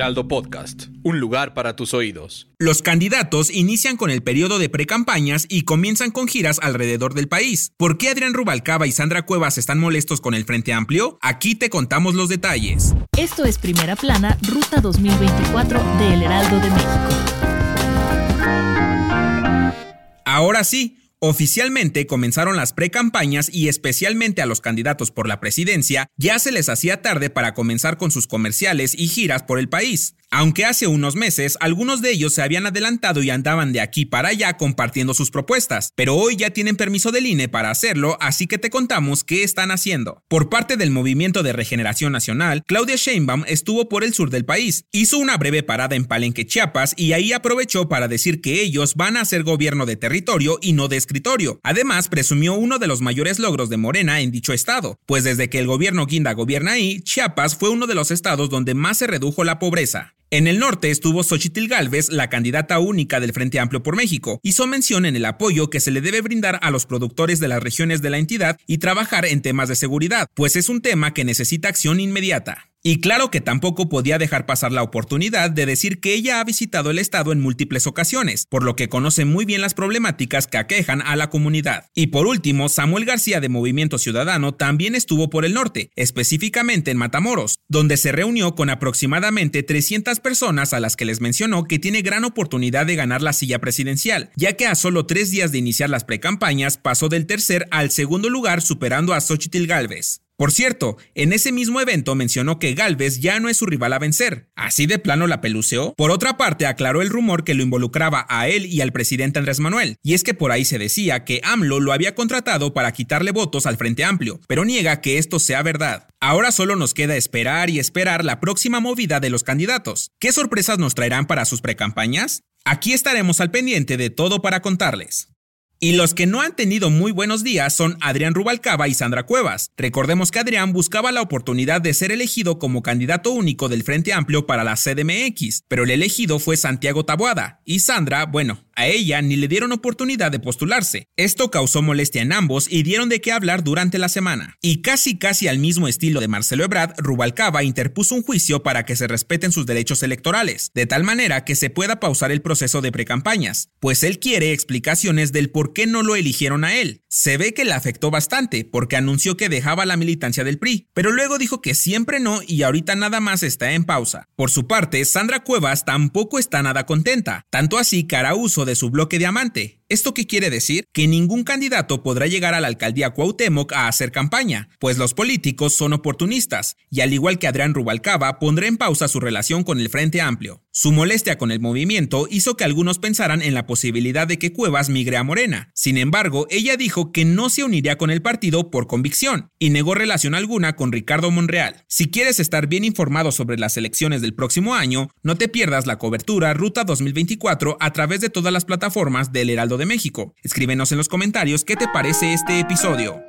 Heraldo Podcast, un lugar para tus oídos. Los candidatos inician con el periodo de precampañas y comienzan con giras alrededor del país. ¿Por qué Adrián Rubalcaba y Sandra Cuevas están molestos con el Frente Amplio? Aquí te contamos los detalles. Esto es Primera Plana, Ruta 2024 de El Heraldo de México. Ahora sí, Oficialmente comenzaron las precampañas y especialmente a los candidatos por la presidencia ya se les hacía tarde para comenzar con sus comerciales y giras por el país. Aunque hace unos meses algunos de ellos se habían adelantado y andaban de aquí para allá compartiendo sus propuestas, pero hoy ya tienen permiso del INE para hacerlo, así que te contamos qué están haciendo. Por parte del Movimiento de Regeneración Nacional, Claudia Sheinbaum estuvo por el sur del país, hizo una breve parada en Palenque, Chiapas y ahí aprovechó para decir que ellos van a hacer gobierno de territorio y no de escritorio. Además, presumió uno de los mayores logros de Morena en dicho estado, pues desde que el gobierno Guinda gobierna ahí, Chiapas fue uno de los estados donde más se redujo la pobreza. En el norte estuvo Xochitl Gálvez, la candidata única del Frente Amplio por México. Hizo mención en el apoyo que se le debe brindar a los productores de las regiones de la entidad y trabajar en temas de seguridad, pues es un tema que necesita acción inmediata. Y claro que tampoco podía dejar pasar la oportunidad de decir que ella ha visitado el estado en múltiples ocasiones, por lo que conoce muy bien las problemáticas que aquejan a la comunidad. Y por último, Samuel García de Movimiento Ciudadano también estuvo por el norte, específicamente en Matamoros, donde se reunió con aproximadamente 300 personas a las que les mencionó que tiene gran oportunidad de ganar la silla presidencial, ya que a solo tres días de iniciar las precampañas pasó del tercer al segundo lugar superando a Xochitl Galvez. Por cierto, en ese mismo evento mencionó que Galvez ya no es su rival a vencer. ¿Así de plano la peluceó? Por otra parte, aclaró el rumor que lo involucraba a él y al presidente Andrés Manuel, y es que por ahí se decía que AMLO lo había contratado para quitarle votos al Frente Amplio, pero niega que esto sea verdad. Ahora solo nos queda esperar y esperar la próxima movida de los candidatos. ¿Qué sorpresas nos traerán para sus precampañas? Aquí estaremos al pendiente de todo para contarles. Y los que no han tenido muy buenos días son Adrián Rubalcaba y Sandra Cuevas. Recordemos que Adrián buscaba la oportunidad de ser elegido como candidato único del Frente Amplio para la CDMX, pero el elegido fue Santiago Taboada. Y Sandra, bueno, a ella ni le dieron oportunidad de postularse. Esto causó molestia en ambos y dieron de qué hablar durante la semana. Y casi casi al mismo estilo de Marcelo Ebrard, Rubalcaba interpuso un juicio para que se respeten sus derechos electorales, de tal manera que se pueda pausar el proceso de precampañas, pues él quiere explicaciones del por qué no lo eligieron a él. Se ve que le afectó bastante, porque anunció que dejaba la militancia del PRI, pero luego dijo que siempre no y ahorita nada más está en pausa. Por su parte, Sandra Cuevas tampoco está nada contenta, tanto así que hará uso de su bloque diamante, ¿Esto qué quiere decir? Que ningún candidato podrá llegar a la alcaldía Cuauhtémoc a hacer campaña, pues los políticos son oportunistas, y al igual que Adrián Rubalcaba, pondrá en pausa su relación con el Frente Amplio. Su molestia con el movimiento hizo que algunos pensaran en la posibilidad de que Cuevas migre a Morena. Sin embargo, ella dijo que no se uniría con el partido por convicción y negó relación alguna con Ricardo Monreal. Si quieres estar bien informado sobre las elecciones del próximo año, no te pierdas la cobertura Ruta 2024 a través de todas las plataformas del Heraldo de México. Escríbenos en los comentarios qué te parece este episodio.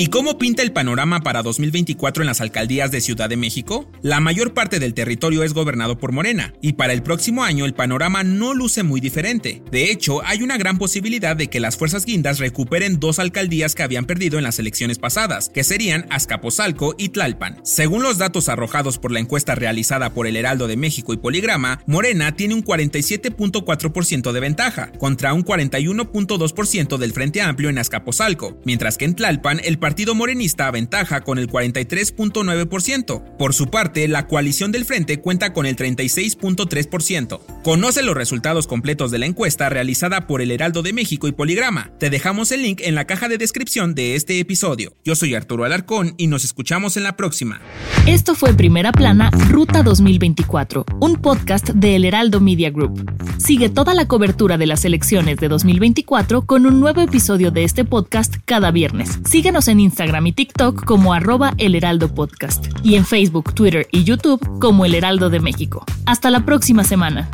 ¿Y cómo pinta el panorama para 2024 en las alcaldías de Ciudad de México? La mayor parte del territorio es gobernado por Morena, y para el próximo año el panorama no luce muy diferente. De hecho, hay una gran posibilidad de que las fuerzas guindas recuperen dos alcaldías que habían perdido en las elecciones pasadas, que serían Azcapotzalco y Tlalpan. Según los datos arrojados por la encuesta realizada por el Heraldo de México y Poligrama, Morena tiene un 47.4% de ventaja, contra un 41.2% del Frente Amplio en Azcapotzalco, mientras que en Tlalpan el partido morenista aventaja con el 43.9%. Por su parte, la coalición del frente cuenta con el 36.3%. Conoce los resultados completos de la encuesta realizada por el Heraldo de México y Poligrama. Te dejamos el link en la caja de descripción de este episodio. Yo soy Arturo Alarcón y nos escuchamos en la próxima. Esto fue Primera Plana, Ruta 2024, un podcast de El Heraldo Media Group. Sigue toda la cobertura de las elecciones de 2024 con un nuevo episodio de este podcast cada viernes. Síguenos en Instagram y TikTok como arroba El Heraldo Podcast y en Facebook, Twitter y YouTube como El Heraldo de México. Hasta la próxima semana.